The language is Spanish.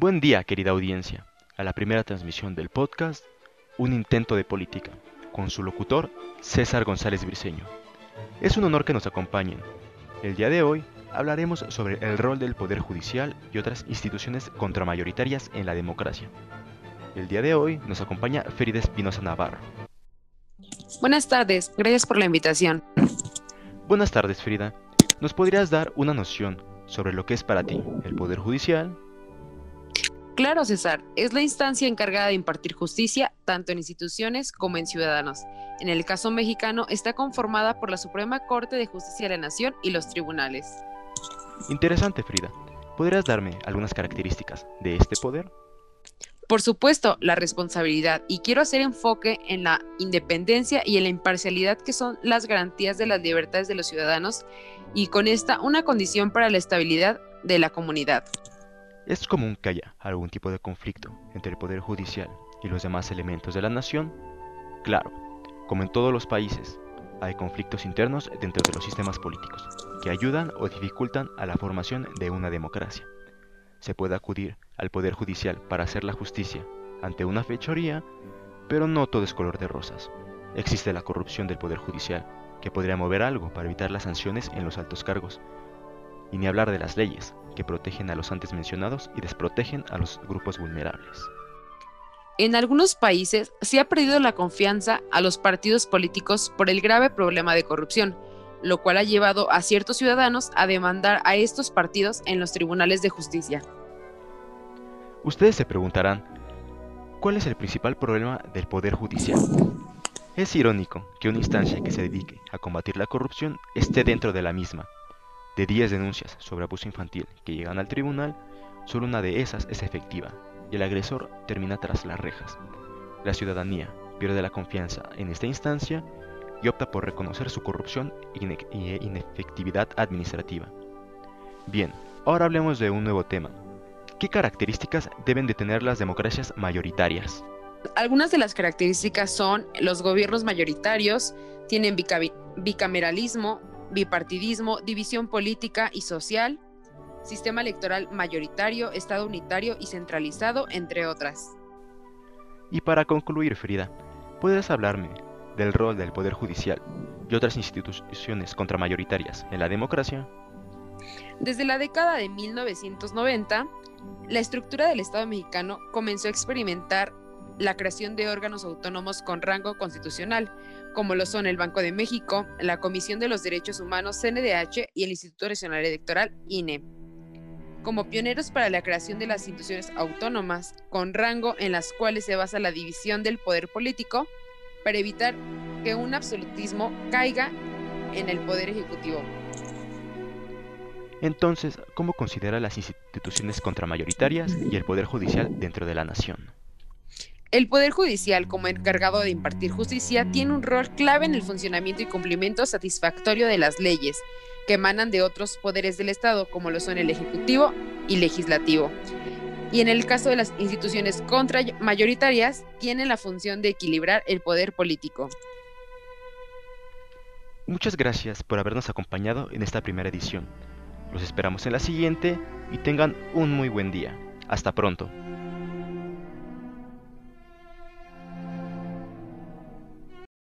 Buen día, querida audiencia, a la primera transmisión del podcast Un intento de política, con su locutor César González Briceño. Es un honor que nos acompañen. El día de hoy hablaremos sobre el rol del Poder Judicial y otras instituciones contramayoritarias en la democracia. El día de hoy nos acompaña Ferida Espinosa Navarro. Buenas tardes, gracias por la invitación. Buenas tardes, Frida. ¿Nos podrías dar una noción sobre lo que es para ti el Poder Judicial Claro, César, es la instancia encargada de impartir justicia tanto en instituciones como en ciudadanos. En el caso mexicano está conformada por la Suprema Corte de Justicia de la Nación y los tribunales. Interesante, Frida. ¿Podrías darme algunas características de este poder? Por supuesto, la responsabilidad, y quiero hacer enfoque en la independencia y en la imparcialidad que son las garantías de las libertades de los ciudadanos y con esta una condición para la estabilidad de la comunidad. Es común que haya algún tipo de conflicto entre el Poder Judicial y los demás elementos de la nación. Claro, como en todos los países, hay conflictos internos dentro de los sistemas políticos que ayudan o dificultan a la formación de una democracia. Se puede acudir al Poder Judicial para hacer la justicia ante una fechoría, pero no todo es color de rosas. Existe la corrupción del Poder Judicial, que podría mover algo para evitar las sanciones en los altos cargos, y ni hablar de las leyes, que protegen a los antes mencionados y desprotegen a los grupos vulnerables. En algunos países se ha perdido la confianza a los partidos políticos por el grave problema de corrupción, lo cual ha llevado a ciertos ciudadanos a demandar a estos partidos en los tribunales de justicia. Ustedes se preguntarán, ¿cuál es el principal problema del Poder Judicial? Es irónico que una instancia que se dedique a combatir la corrupción esté dentro de la misma, de 10 denuncias sobre abuso infantil que llegan al tribunal, solo una de esas es efectiva y el agresor termina tras las rejas. La ciudadanía pierde la confianza en esta instancia y opta por reconocer su corrupción e inefectividad administrativa. Bien, ahora hablemos de un nuevo tema. ¿Qué características deben de tener las democracias mayoritarias? Algunas de las características son los gobiernos mayoritarios, tienen bicameralismo, bipartidismo, división política y social, sistema electoral mayoritario, Estado unitario y centralizado, entre otras. Y para concluir, Frida, ¿puedes hablarme del rol del Poder Judicial y otras instituciones contramayoritarias en la democracia? Desde la década de 1990, la estructura del Estado mexicano comenzó a experimentar la creación de órganos autónomos con rango constitucional, como lo son el Banco de México, la Comisión de los Derechos Humanos CNDH y el Instituto Nacional Electoral INE. Como pioneros para la creación de las instituciones autónomas con rango en las cuales se basa la división del poder político para evitar que un absolutismo caiga en el poder ejecutivo. Entonces, ¿cómo considera las instituciones contramayoritarias y el poder judicial dentro de la nación? El Poder Judicial, como encargado de impartir justicia, tiene un rol clave en el funcionamiento y cumplimiento satisfactorio de las leyes que emanan de otros poderes del Estado, como lo son el Ejecutivo y Legislativo. Y en el caso de las instituciones contramayoritarias, tienen la función de equilibrar el poder político. Muchas gracias por habernos acompañado en esta primera edición. Los esperamos en la siguiente y tengan un muy buen día. Hasta pronto.